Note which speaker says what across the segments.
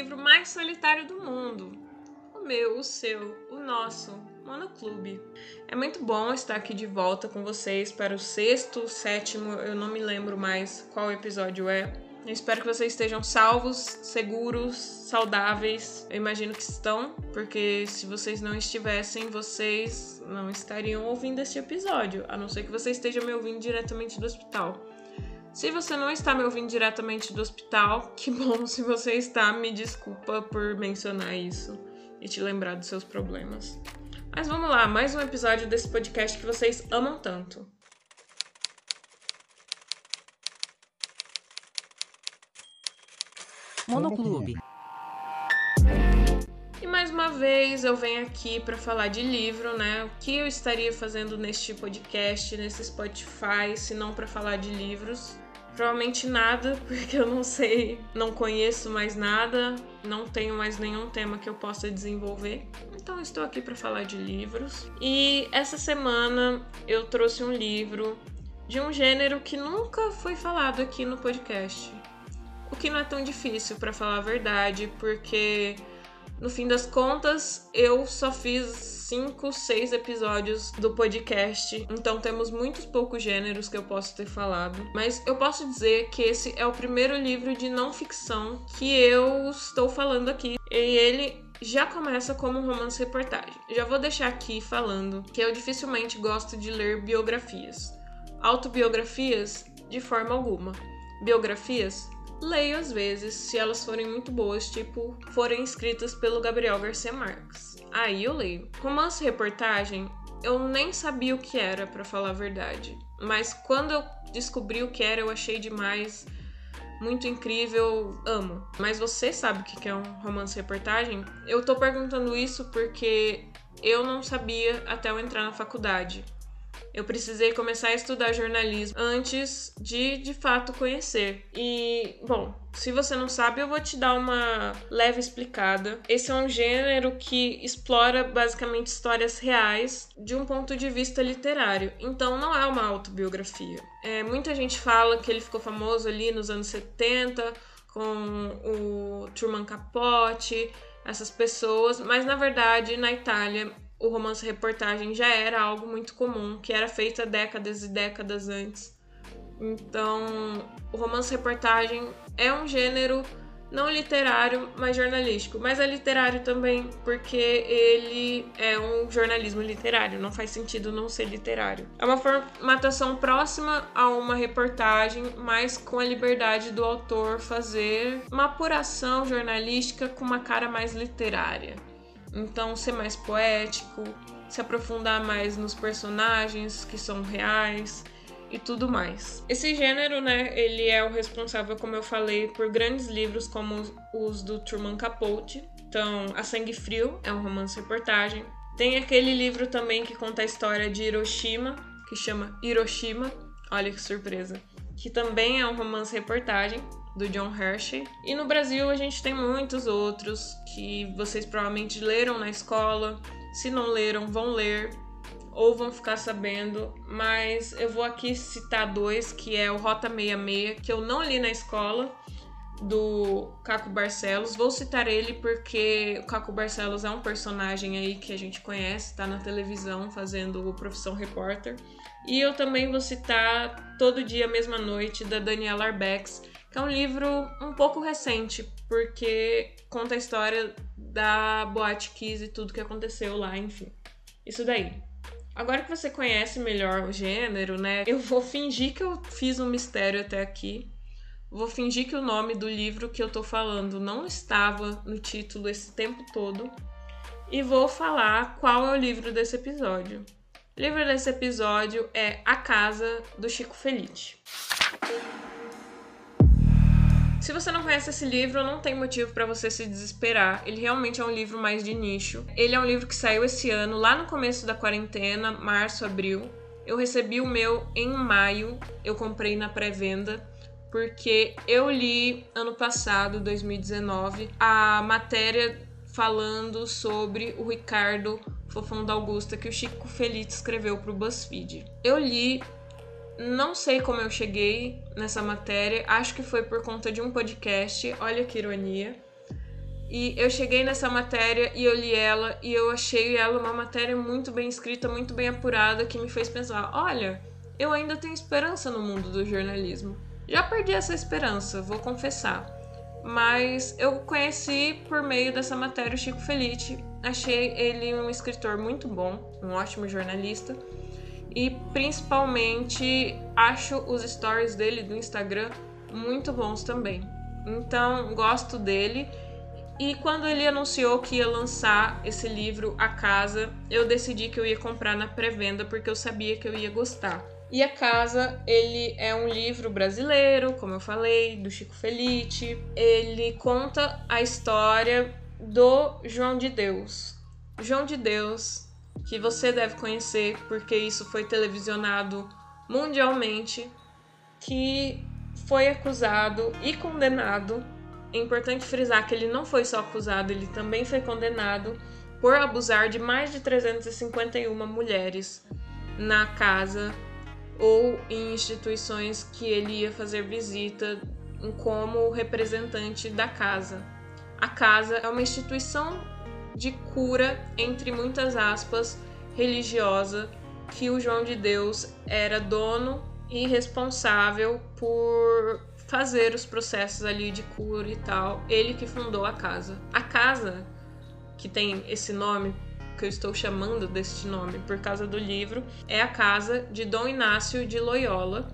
Speaker 1: livro mais solitário do mundo. O meu, o seu, o nosso, Monoclube. É muito bom estar aqui de volta com vocês para o sexto, sétimo, eu não me lembro mais qual episódio é. Eu espero que vocês estejam salvos, seguros, saudáveis. Eu imagino que estão, porque se vocês não estivessem, vocês não estariam ouvindo este episódio, a não ser que você esteja me ouvindo diretamente do hospital. Se você não está me ouvindo diretamente do hospital, que bom se você está, me desculpa por mencionar isso e te lembrar dos seus problemas. Mas vamos lá, mais um episódio desse podcast que vocês amam tanto.
Speaker 2: Monoclube.
Speaker 1: Mais uma vez eu venho aqui para falar de livro, né? O que eu estaria fazendo neste podcast, nesse Spotify, se não para falar de livros? Provavelmente nada, porque eu não sei, não conheço mais nada, não tenho mais nenhum tema que eu possa desenvolver. Então estou aqui para falar de livros. E essa semana eu trouxe um livro de um gênero que nunca foi falado aqui no podcast. O que não é tão difícil, para falar a verdade, porque no fim das contas eu só fiz cinco, seis episódios do podcast, então temos muitos poucos gêneros que eu posso ter falado. Mas eu posso dizer que esse é o primeiro livro de não ficção que eu estou falando aqui. E ele já começa como um romance reportagem. Já vou deixar aqui falando que eu dificilmente gosto de ler biografias. Autobiografias, de forma alguma. Biografias, leio às vezes, se elas forem muito boas, tipo, forem escritas pelo Gabriel Garcia Marques. Aí eu leio. Romance reportagem, eu nem sabia o que era, para falar a verdade. Mas quando eu descobri o que era, eu achei demais. Muito incrível, amo. Mas você sabe o que é um romance reportagem? Eu tô perguntando isso porque eu não sabia até eu entrar na faculdade. Eu precisei começar a estudar jornalismo antes de de fato conhecer. E, bom, se você não sabe, eu vou te dar uma leve explicada. Esse é um gênero que explora basicamente histórias reais de um ponto de vista literário. Então, não é uma autobiografia. É, muita gente fala que ele ficou famoso ali nos anos 70 com o Truman Capote, essas pessoas, mas na verdade na Itália o romance reportagem já era algo muito comum, que era feito há décadas e décadas antes. Então, o romance reportagem é um gênero não literário, mas jornalístico. Mas é literário também porque ele é um jornalismo literário, não faz sentido não ser literário. É uma formatação próxima a uma reportagem, mas com a liberdade do autor fazer uma apuração jornalística com uma cara mais literária. Então, ser mais poético, se aprofundar mais nos personagens que são reais e tudo mais. Esse gênero, né, ele é o responsável, como eu falei, por grandes livros como os do Truman Capote. Então, A Sangue Frio é um romance-reportagem. Tem aquele livro também que conta a história de Hiroshima, que chama Hiroshima. Olha que surpresa. Que também é um romance-reportagem do John Hershey. E no Brasil a gente tem muitos outros que vocês provavelmente leram na escola. Se não leram, vão ler ou vão ficar sabendo, mas eu vou aqui citar dois, que é o Rota 66, que eu não li na escola, do Caco Barcelos. Vou citar ele porque o Caco Barcelos é um personagem aí que a gente conhece, tá na televisão fazendo o Profissão Repórter. E eu também vou citar Todo Dia Mesma Noite, da Daniela Arbex, que é um livro um pouco recente, porque conta a história da Boate Kiss e tudo que aconteceu lá, enfim. Isso daí. Agora que você conhece melhor o gênero, né? Eu vou fingir que eu fiz um mistério até aqui. Vou fingir que o nome do livro que eu tô falando não estava no título esse tempo todo. E vou falar qual é o livro desse episódio. O livro desse episódio é A Casa do Chico Felice. Se você não conhece esse livro, não tem motivo para você se desesperar. Ele realmente é um livro mais de nicho. Ele é um livro que saiu esse ano, lá no começo da quarentena, março, abril. Eu recebi o meu em maio, eu comprei na pré-venda, porque eu li ano passado, 2019, a matéria falando sobre o Ricardo Fofão da Augusta que o Chico Feliz escreveu para o BuzzFeed. Eu li não sei como eu cheguei nessa matéria, acho que foi por conta de um podcast, olha que ironia. E eu cheguei nessa matéria e eu li ela e eu achei ela uma matéria muito bem escrita, muito bem apurada, que me fez pensar: olha, eu ainda tenho esperança no mundo do jornalismo. Já perdi essa esperança, vou confessar. Mas eu conheci por meio dessa matéria o Chico Felice. Achei ele um escritor muito bom, um ótimo jornalista. E principalmente acho os stories dele do Instagram muito bons também. Então, gosto dele. E quando ele anunciou que ia lançar esse livro A Casa, eu decidi que eu ia comprar na pré-venda porque eu sabia que eu ia gostar. E A Casa, ele é um livro brasileiro, como eu falei, do Chico Felice. Ele conta a história do João de Deus. João de Deus, que você deve conhecer porque isso foi televisionado mundialmente, que foi acusado e condenado. É importante frisar que ele não foi só acusado, ele também foi condenado por abusar de mais de 351 mulheres na casa ou em instituições que ele ia fazer visita como representante da casa. A casa é uma instituição de cura, entre muitas aspas, religiosa, que o João de Deus era dono e responsável por fazer os processos ali de cura e tal. Ele que fundou a casa. A casa, que tem esse nome que eu estou chamando deste nome por causa do livro, é a casa de Dom Inácio de Loyola,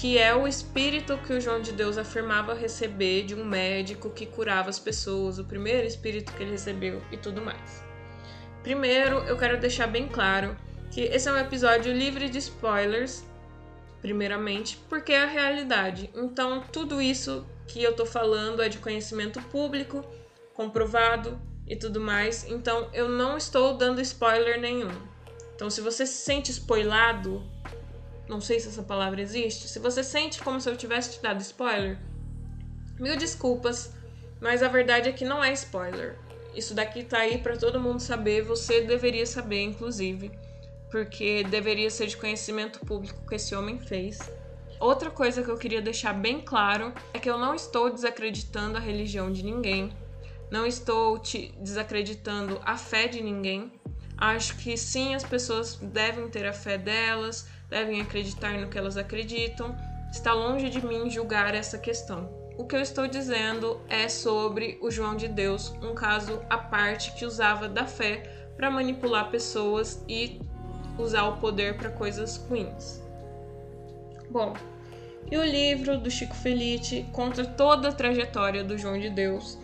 Speaker 1: que é o espírito que o João de Deus afirmava receber de um médico que curava as pessoas, o primeiro espírito que ele recebeu e tudo mais. Primeiro, eu quero deixar bem claro que esse é um episódio livre de spoilers primeiramente, porque é a realidade. Então, tudo isso que eu tô falando é de conhecimento público, comprovado e tudo mais. Então, eu não estou dando spoiler nenhum. Então, se você se sente spoilado, não sei se essa palavra existe, se você sente como se eu tivesse te dado spoiler, mil desculpas, mas a verdade é que não é spoiler. Isso daqui tá aí para todo mundo saber, você deveria saber, inclusive porque deveria ser de conhecimento público que esse homem fez. Outra coisa que eu queria deixar bem claro é que eu não estou desacreditando a religião de ninguém, não estou te desacreditando a fé de ninguém. Acho que sim, as pessoas devem ter a fé delas, devem acreditar no que elas acreditam. Está longe de mim julgar essa questão. O que eu estou dizendo é sobre o João de Deus, um caso à parte que usava da fé para manipular pessoas e usar o poder para coisas ruins. Bom, e o livro do Chico Felice conta toda a trajetória do João de Deus,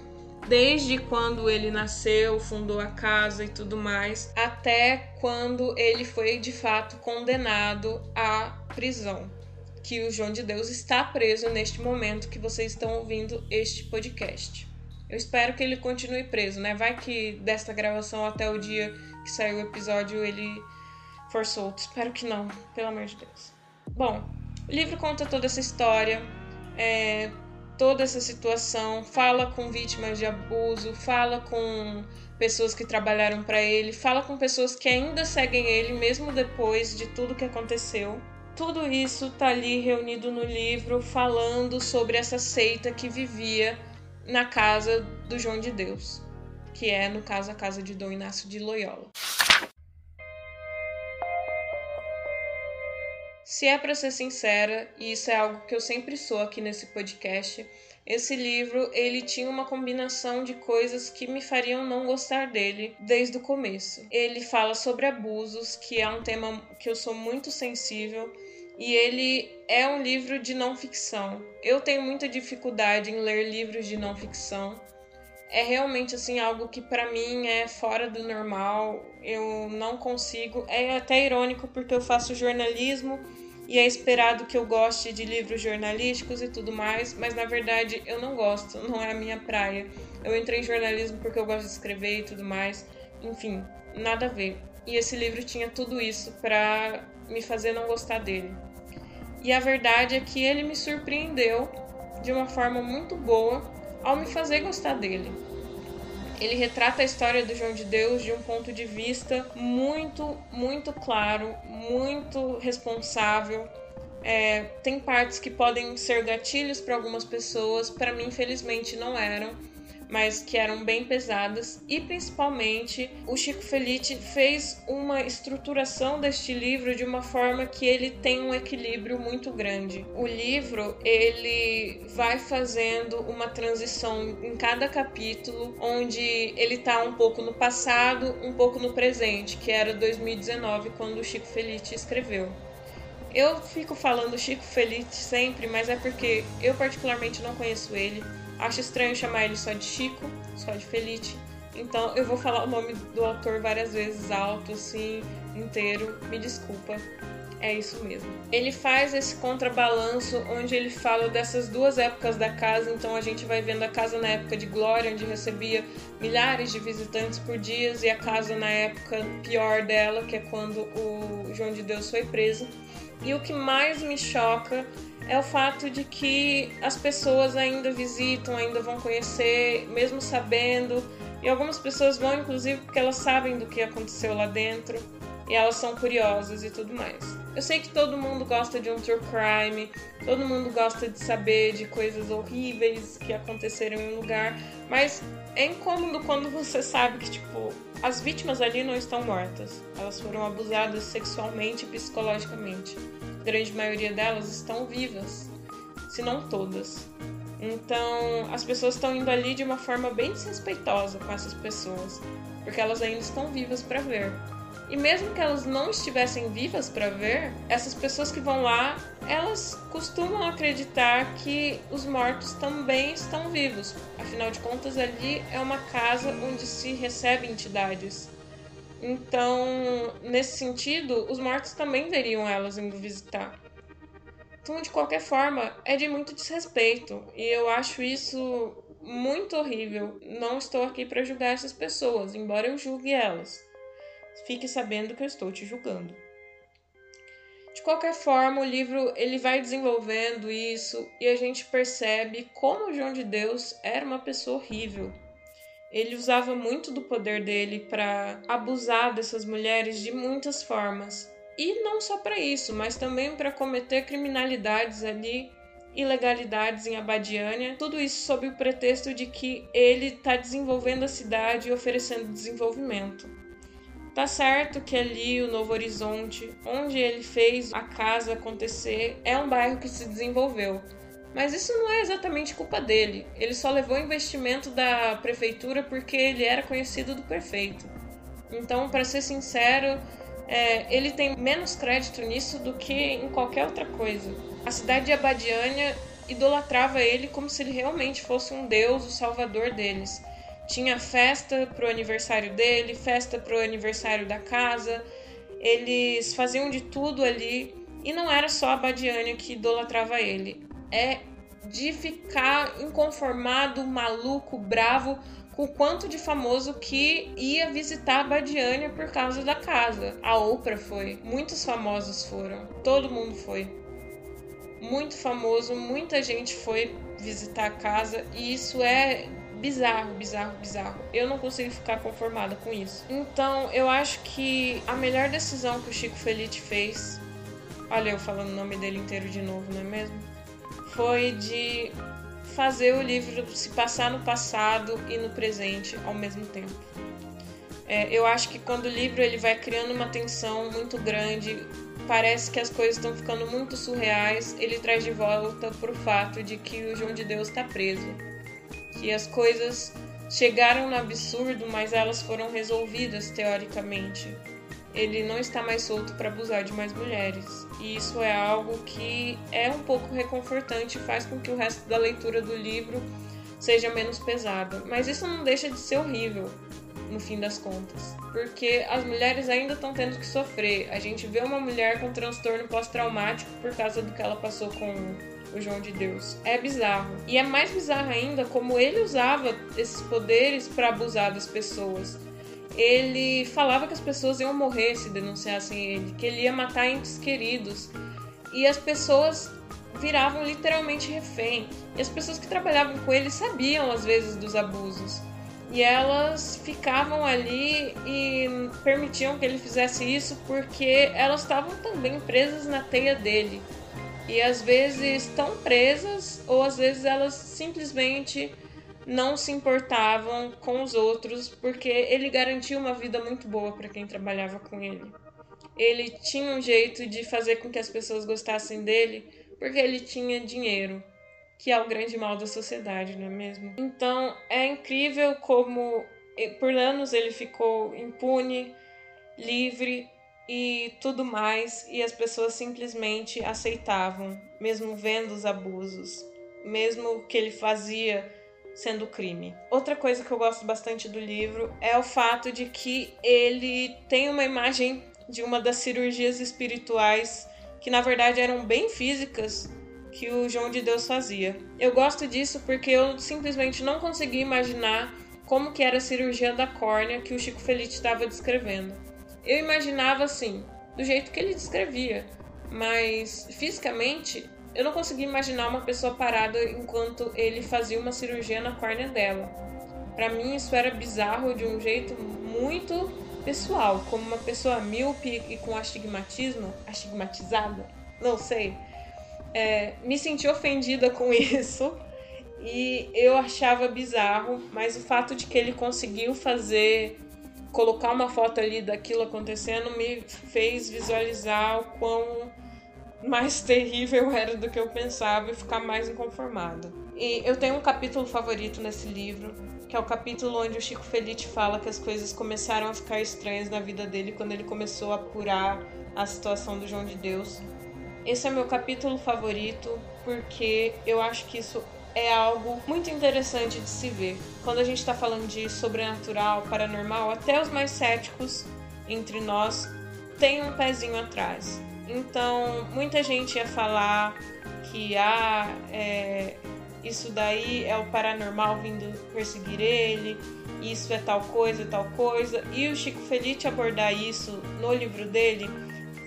Speaker 1: desde quando ele nasceu, fundou a casa e tudo mais, até quando ele foi de fato condenado à prisão. Que o João de Deus está preso neste momento que vocês estão ouvindo este podcast. Eu espero que ele continue preso, né? Vai que desta gravação até o dia que saiu o episódio ele for solto. Espero que não, pelo amor de Deus. Bom, o livro conta toda essa história, é, toda essa situação, fala com vítimas de abuso, fala com pessoas que trabalharam para ele, fala com pessoas que ainda seguem ele mesmo depois de tudo que aconteceu. Tudo isso tá ali reunido no livro falando sobre essa seita que vivia na casa do João de Deus, que é no caso a casa de Dom Inácio de Loyola. Se é para ser sincera, e isso é algo que eu sempre sou aqui nesse podcast, esse livro ele tinha uma combinação de coisas que me fariam não gostar dele desde o começo. Ele fala sobre abusos, que é um tema que eu sou muito sensível, e ele é um livro de não ficção. Eu tenho muita dificuldade em ler livros de não ficção. É realmente assim algo que para mim é fora do normal. Eu não consigo. É até irônico porque eu faço jornalismo e é esperado que eu goste de livros jornalísticos e tudo mais, mas na verdade eu não gosto, não é a minha praia. Eu entrei em jornalismo porque eu gosto de escrever e tudo mais, enfim, nada a ver. E esse livro tinha tudo isso para me fazer não gostar dele. E a verdade é que ele me surpreendeu de uma forma muito boa ao me fazer gostar dele. Ele retrata a história do João de Deus de um ponto de vista muito, muito claro, muito responsável. É, tem partes que podem ser gatilhos para algumas pessoas, para mim, infelizmente, não eram. Mas que eram bem pesadas e principalmente o Chico Felice fez uma estruturação deste livro de uma forma que ele tem um equilíbrio muito grande. O livro ele vai fazendo uma transição em cada capítulo, onde ele está um pouco no passado, um pouco no presente, que era 2019 quando o Chico Felice escreveu. Eu fico falando Chico Felice sempre, mas é porque eu particularmente não conheço ele. Acho estranho chamar ele só de Chico, só de Felice. Então eu vou falar o nome do autor várias vezes alto, assim, inteiro. Me desculpa. É isso mesmo. Ele faz esse contrabalanço onde ele fala dessas duas épocas da casa. Então a gente vai vendo a casa na época de glória, onde recebia milhares de visitantes por dia, e a casa na época pior dela, que é quando o João de Deus foi preso. E o que mais me choca é o fato de que as pessoas ainda visitam, ainda vão conhecer, mesmo sabendo. E algumas pessoas vão, inclusive, porque elas sabem do que aconteceu lá dentro e elas são curiosas e tudo mais. Eu sei que todo mundo gosta de um true crime, todo mundo gosta de saber de coisas horríveis que aconteceram em um lugar, mas é incômodo quando você sabe que, tipo, as vítimas ali não estão mortas. Elas foram abusadas sexualmente e psicologicamente grande maioria delas estão vivas, se não todas. Então, as pessoas estão indo ali de uma forma bem desrespeitosa com essas pessoas, porque elas ainda estão vivas para ver. E mesmo que elas não estivessem vivas para ver, essas pessoas que vão lá, elas costumam acreditar que os mortos também estão vivos. Afinal de contas, ali é uma casa onde se recebe entidades. Então, nesse sentido, os mortos também veriam elas indo visitar. Então, de qualquer forma, é de muito desrespeito e eu acho isso muito horrível. Não estou aqui para julgar essas pessoas, embora eu julgue elas. Fique sabendo que eu estou te julgando. De qualquer forma, o livro ele vai desenvolvendo isso e a gente percebe como João de Deus era uma pessoa horrível ele usava muito do poder dele para abusar dessas mulheres de muitas formas. E não só para isso, mas também para cometer criminalidades ali, ilegalidades em Abadiânia, tudo isso sob o pretexto de que ele está desenvolvendo a cidade e oferecendo desenvolvimento. Tá certo que ali o Novo Horizonte, onde ele fez a casa acontecer, é um bairro que se desenvolveu, mas isso não é exatamente culpa dele. Ele só levou investimento da prefeitura porque ele era conhecido do prefeito. Então, para ser sincero, é, ele tem menos crédito nisso do que em qualquer outra coisa. A cidade de Abadiânia idolatrava ele como se ele realmente fosse um deus, o salvador deles. Tinha festa pro aniversário dele, festa pro aniversário da casa. Eles faziam de tudo ali. E não era só a Abadiânia que idolatrava ele é de ficar inconformado, maluco, bravo com o quanto de famoso que ia visitar a Badiânia por causa da casa. A Oprah foi, muitos famosos foram, todo mundo foi. Muito famoso, muita gente foi visitar a casa e isso é bizarro, bizarro, bizarro. Eu não consigo ficar conformada com isso. Então, eu acho que a melhor decisão que o Chico Felice fez. Olha, eu falando o nome dele inteiro de novo, não é mesmo? foi de fazer o livro se passar no passado e no presente ao mesmo tempo. É, eu acho que quando o livro ele vai criando uma tensão muito grande, parece que as coisas estão ficando muito surreais, ele traz de volta para o fato de que o João de Deus está preso, que as coisas chegaram no absurdo, mas elas foram resolvidas teoricamente ele não está mais solto para abusar de mais mulheres. E isso é algo que é um pouco reconfortante e faz com que o resto da leitura do livro seja menos pesada. Mas isso não deixa de ser horrível, no fim das contas. Porque as mulheres ainda estão tendo que sofrer. A gente vê uma mulher com transtorno pós-traumático por causa do que ela passou com o João de Deus. É bizarro. E é mais bizarro ainda como ele usava esses poderes para abusar das pessoas ele falava que as pessoas iam morrer se denunciassem ele, que ele ia matar entes queridos. E as pessoas viravam literalmente refém. E as pessoas que trabalhavam com ele sabiam às vezes dos abusos. E elas ficavam ali e permitiam que ele fizesse isso porque elas estavam também presas na teia dele. E às vezes estão presas, ou às vezes elas simplesmente não se importavam com os outros porque ele garantia uma vida muito boa para quem trabalhava com ele. Ele tinha um jeito de fazer com que as pessoas gostassem dele porque ele tinha dinheiro, que é o grande mal da sociedade, não é mesmo? Então é incrível como por anos ele ficou impune, livre e tudo mais, e as pessoas simplesmente aceitavam, mesmo vendo os abusos, mesmo que ele fazia sendo crime. Outra coisa que eu gosto bastante do livro é o fato de que ele tem uma imagem de uma das cirurgias espirituais que na verdade eram bem físicas que o João de Deus fazia. Eu gosto disso porque eu simplesmente não consegui imaginar como que era a cirurgia da córnea que o Chico Felice estava descrevendo. Eu imaginava assim, do jeito que ele descrevia, mas fisicamente eu não conseguia imaginar uma pessoa parada enquanto ele fazia uma cirurgia na córnea dela. Para mim isso era bizarro de um jeito muito pessoal, como uma pessoa míope e com astigmatismo, astigmatizada, não sei. É, me senti ofendida com isso e eu achava bizarro, mas o fato de que ele conseguiu fazer colocar uma foto ali daquilo acontecendo me fez visualizar o quão mais terrível era do que eu pensava e ficar mais inconformada. E eu tenho um capítulo favorito nesse livro, que é o capítulo onde o Chico Felice fala que as coisas começaram a ficar estranhas na vida dele quando ele começou a apurar a situação do João de Deus. Esse é meu capítulo favorito porque eu acho que isso é algo muito interessante de se ver. Quando a gente está falando de sobrenatural, paranormal, até os mais céticos entre nós têm um pezinho atrás. Então, muita gente ia falar que ah, é, isso daí é o paranormal vindo perseguir ele, isso é tal coisa, tal coisa. E o Chico Felice abordar isso no livro dele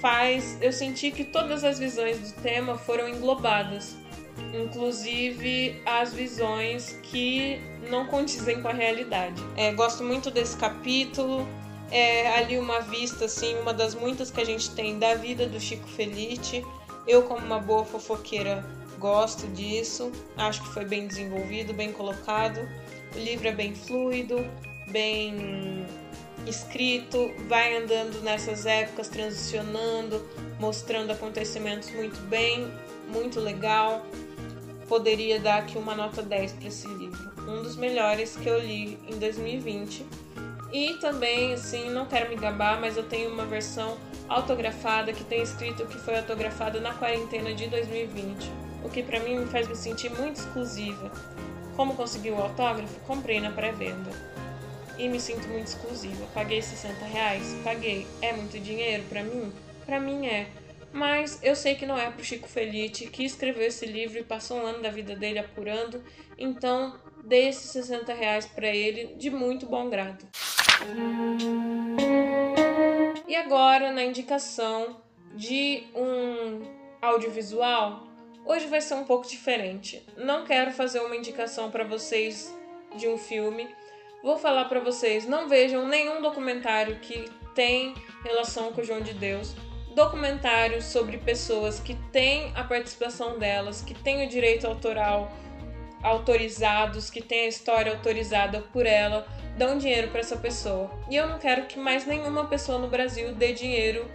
Speaker 1: faz eu sentir que todas as visões do tema foram englobadas, inclusive as visões que não condizem com a realidade. É, gosto muito desse capítulo é ali uma vista, assim, uma das muitas que a gente tem da vida do Chico Felice. Eu, como uma boa fofoqueira, gosto disso. Acho que foi bem desenvolvido, bem colocado. O livro é bem fluido, bem escrito, vai andando nessas épocas, transicionando, mostrando acontecimentos muito bem, muito legal. Poderia dar aqui uma nota 10 para esse livro. Um dos melhores que eu li em 2020 e também, assim, não quero me gabar, mas eu tenho uma versão autografada que tem escrito que foi autografada na quarentena de 2020, o que para mim me faz me sentir muito exclusiva. Como consegui o autógrafo? Comprei na pré-venda. E me sinto muito exclusiva. Paguei 60 reais? Paguei. É muito dinheiro para mim? Para mim é. Mas eu sei que não é pro Chico Felice, que escreveu esse livro e passou um ano da vida dele apurando. Então, dê esses 60 reais para ele de muito bom grado. E agora, na indicação de um audiovisual, hoje vai ser um pouco diferente. Não quero fazer uma indicação para vocês de um filme. Vou falar para vocês, não vejam nenhum documentário que tem relação com o João de Deus. Documentários sobre pessoas que têm a participação delas, que têm o direito autoral autorizados, que têm a história autorizada por ela, dão dinheiro para essa pessoa. E eu não quero que mais nenhuma pessoa no Brasil dê dinheiro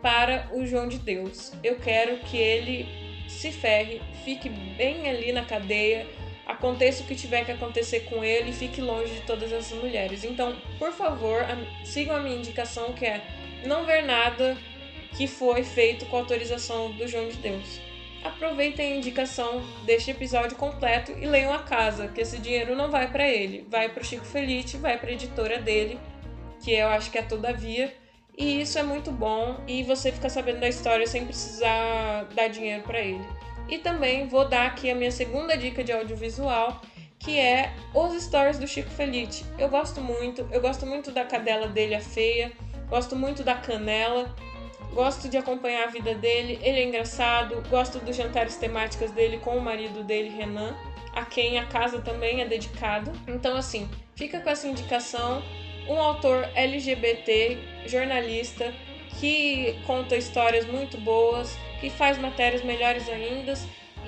Speaker 1: para o João de Deus. Eu quero que ele se ferre, fique bem ali na cadeia, aconteça o que tiver que acontecer com ele e fique longe de todas essas mulheres. Então, por favor, sigam a minha indicação que é não ver nada que foi feito com autorização do João de Deus aproveitem a indicação deste episódio completo e leiam a casa, que esse dinheiro não vai para ele, vai para o Chico Felice, vai para a editora dele, que eu acho que é Todavia. E isso é muito bom e você fica sabendo da história sem precisar dar dinheiro para ele. E também vou dar aqui a minha segunda dica de audiovisual, que é os stories do Chico Felice. Eu gosto muito, eu gosto muito da cadela dele, a feia, gosto muito da canela Gosto de acompanhar a vida dele, ele é engraçado, gosto dos jantares temáticos dele com o marido dele, Renan, a quem a casa também é dedicada. Então, assim, fica com essa indicação. Um autor LGBT, jornalista, que conta histórias muito boas, que faz matérias melhores ainda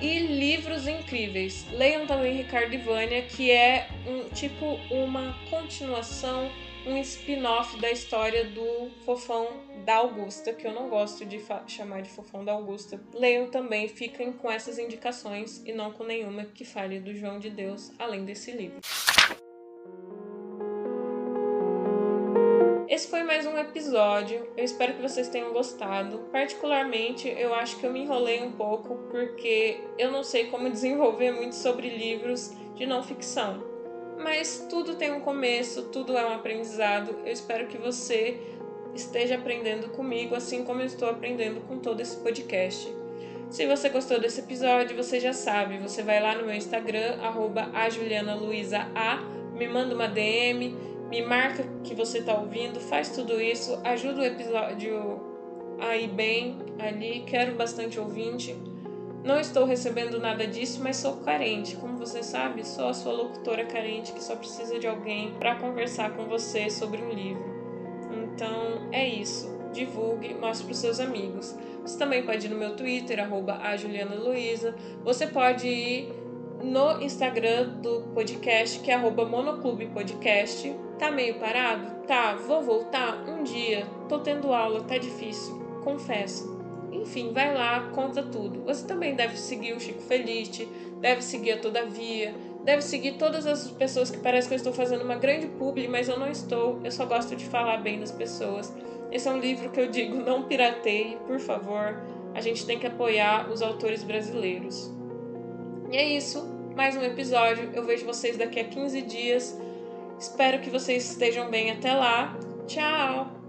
Speaker 1: e livros incríveis. Leiam também Ricardo e Vânia, que é um tipo uma continuação, um spin-off da história do Fofão da Augusta, que eu não gosto de chamar de Fofão da Augusta. Leiam também, fiquem com essas indicações e não com nenhuma que fale do João de Deus, além desse livro. Esse foi mais um episódio. Eu espero que vocês tenham gostado. Particularmente, eu acho que eu me enrolei um pouco porque eu não sei como desenvolver muito sobre livros de não ficção. Mas tudo tem um começo, tudo é um aprendizado. Eu espero que você esteja aprendendo comigo, assim como eu estou aprendendo com todo esse podcast. Se você gostou desse episódio, você já sabe, você vai lá no meu Instagram, arroba me manda uma DM, me marca que você está ouvindo, faz tudo isso, ajuda o episódio a ir bem ali. Quero bastante ouvinte. Não estou recebendo nada disso, mas sou carente. Como você sabe, sou a sua locutora carente que só precisa de alguém para conversar com você sobre um livro. Então é isso. Divulgue, mostre para os seus amigos. Você também pode ir no meu Twitter, arroba. Você pode ir no Instagram do podcast, que é arroba Monoclube Podcast. Tá meio parado? Tá, vou voltar um dia. Tô tendo aula, tá difícil, confesso. Enfim, vai lá, conta tudo. Você também deve seguir o Chico Felite, deve seguir a Todavia, deve seguir todas as pessoas que parece que eu estou fazendo uma grande publi, mas eu não estou. Eu só gosto de falar bem das pessoas. Esse é um livro que eu digo, não pirateie, por favor. A gente tem que apoiar os autores brasileiros. E é isso, mais um episódio. Eu vejo vocês daqui a 15 dias. Espero que vocês estejam bem até lá. Tchau!